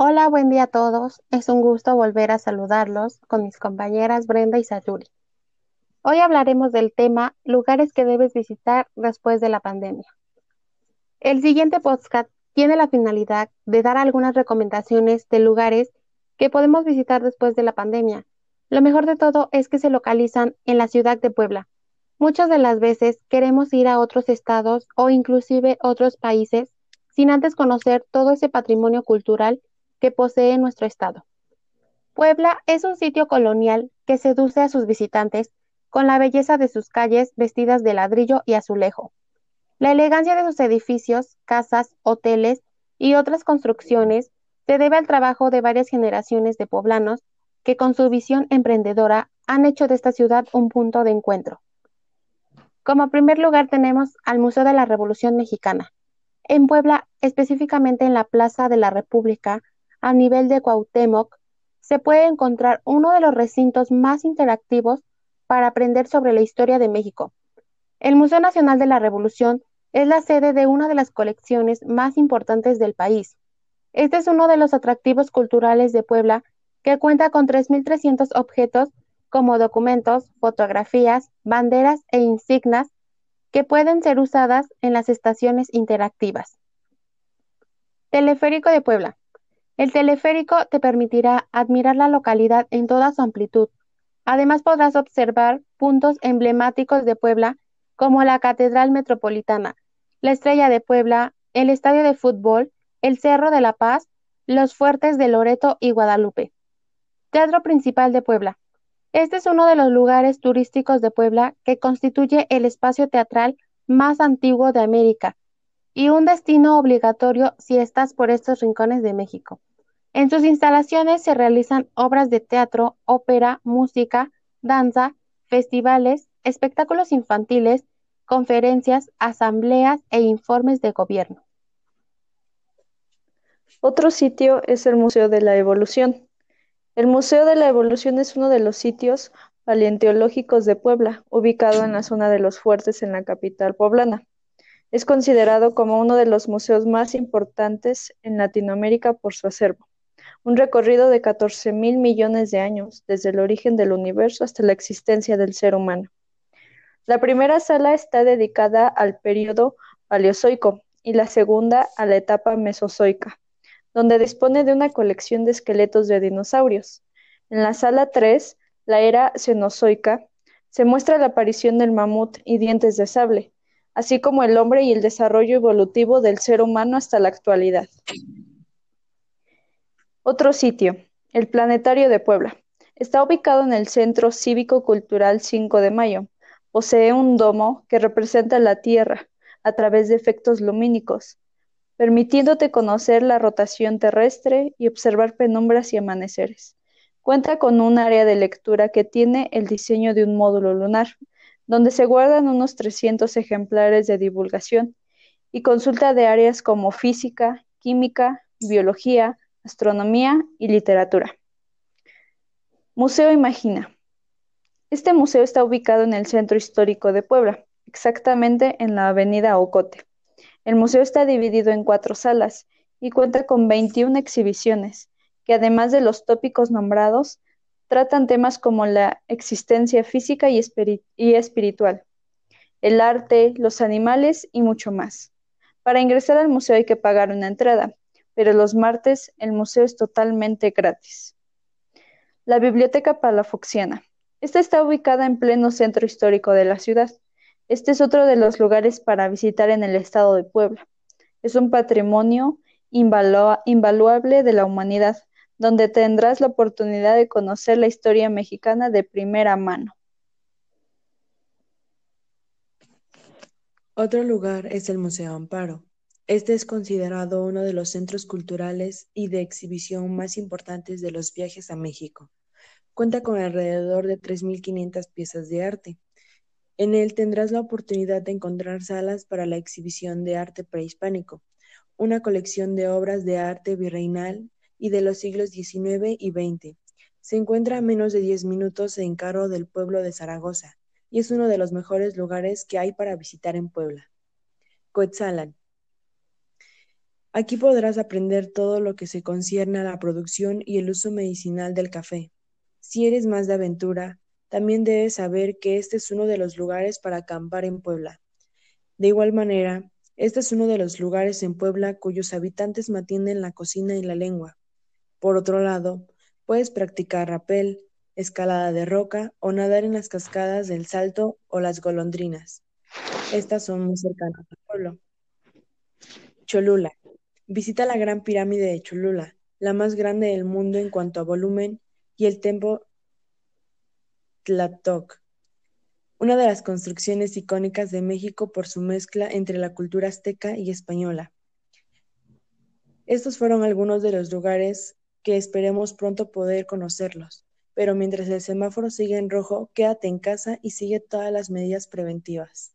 Hola, buen día a todos. Es un gusto volver a saludarlos con mis compañeras Brenda y Sayuri. Hoy hablaremos del tema lugares que debes visitar después de la pandemia. El siguiente podcast tiene la finalidad de dar algunas recomendaciones de lugares que podemos visitar después de la pandemia. Lo mejor de todo es que se localizan en la ciudad de Puebla. Muchas de las veces queremos ir a otros estados o inclusive otros países sin antes conocer todo ese patrimonio cultural que posee nuestro estado. Puebla es un sitio colonial que seduce a sus visitantes con la belleza de sus calles vestidas de ladrillo y azulejo. La elegancia de sus edificios, casas, hoteles y otras construcciones se debe al trabajo de varias generaciones de poblanos que con su visión emprendedora han hecho de esta ciudad un punto de encuentro. Como primer lugar tenemos al Museo de la Revolución Mexicana, en Puebla, específicamente en la Plaza de la República, a nivel de Cuauhtémoc, se puede encontrar uno de los recintos más interactivos para aprender sobre la historia de México. El Museo Nacional de la Revolución es la sede de una de las colecciones más importantes del país. Este es uno de los atractivos culturales de Puebla que cuenta con 3.300 objetos como documentos, fotografías, banderas e insignias que pueden ser usadas en las estaciones interactivas. Teleférico de Puebla. El teleférico te permitirá admirar la localidad en toda su amplitud. Además podrás observar puntos emblemáticos de Puebla como la Catedral Metropolitana, la Estrella de Puebla, el Estadio de Fútbol, el Cerro de la Paz, los fuertes de Loreto y Guadalupe. Teatro Principal de Puebla. Este es uno de los lugares turísticos de Puebla que constituye el espacio teatral más antiguo de América y un destino obligatorio si estás por estos rincones de México. En sus instalaciones se realizan obras de teatro, ópera, música, danza, festivales, espectáculos infantiles, conferencias, asambleas e informes de gobierno. Otro sitio es el Museo de la Evolución. El Museo de la Evolución es uno de los sitios paleontológicos de Puebla, ubicado en la zona de los Fuertes en la capital poblana. Es considerado como uno de los museos más importantes en Latinoamérica por su acervo. Un recorrido de 14 mil millones de años, desde el origen del universo hasta la existencia del ser humano. La primera sala está dedicada al período Paleozoico y la segunda a la etapa Mesozoica donde dispone de una colección de esqueletos de dinosaurios. En la sala 3, la era cenozoica, se muestra la aparición del mamut y dientes de sable, así como el hombre y el desarrollo evolutivo del ser humano hasta la actualidad. Otro sitio, el Planetario de Puebla. Está ubicado en el Centro Cívico Cultural 5 de Mayo. Posee un domo que representa la Tierra a través de efectos lumínicos, permitiéndote conocer la rotación terrestre y observar penumbras y amaneceres. Cuenta con un área de lectura que tiene el diseño de un módulo lunar, donde se guardan unos 300 ejemplares de divulgación y consulta de áreas como física, química, biología, astronomía y literatura. Museo Imagina. Este museo está ubicado en el centro histórico de Puebla, exactamente en la avenida Ocote. El museo está dividido en cuatro salas y cuenta con 21 exhibiciones, que además de los tópicos nombrados, tratan temas como la existencia física y, espiritual, el arte, los animales y mucho más. Para ingresar al museo hay que pagar una entrada, pero los martes el museo es totalmente gratis. La Biblioteca Palafoxiana. Esta está ubicada en pleno centro histórico de la ciudad. Este es otro de los lugares para visitar en el estado de Puebla. Es un patrimonio invaluable de la humanidad, donde tendrás la oportunidad de conocer la historia mexicana de primera mano. Otro lugar es el Museo Amparo. Este es considerado uno de los centros culturales y de exhibición más importantes de los viajes a México. Cuenta con alrededor de 3.500 piezas de arte, en él tendrás la oportunidad de encontrar salas para la exhibición de arte prehispánico, una colección de obras de arte virreinal y de los siglos XIX y XX. Se encuentra a menos de 10 minutos en carro del pueblo de Zaragoza y es uno de los mejores lugares que hay para visitar en Puebla. Coetzalan. Aquí podrás aprender todo lo que se concierne a la producción y el uso medicinal del café. Si eres más de aventura, también debes saber que este es uno de los lugares para acampar en Puebla. De igual manera, este es uno de los lugares en Puebla cuyos habitantes mantienen la cocina y la lengua. Por otro lado, puedes practicar rapel, escalada de roca o nadar en las cascadas del Salto o las Golondrinas. Estas son muy cercanas al pueblo. Cholula. Visita la Gran Pirámide de Cholula, la más grande del mundo en cuanto a volumen, y el templo Tlatoc, una de las construcciones icónicas de México por su mezcla entre la cultura azteca y española. Estos fueron algunos de los lugares que esperemos pronto poder conocerlos, pero mientras el semáforo sigue en rojo, quédate en casa y sigue todas las medidas preventivas.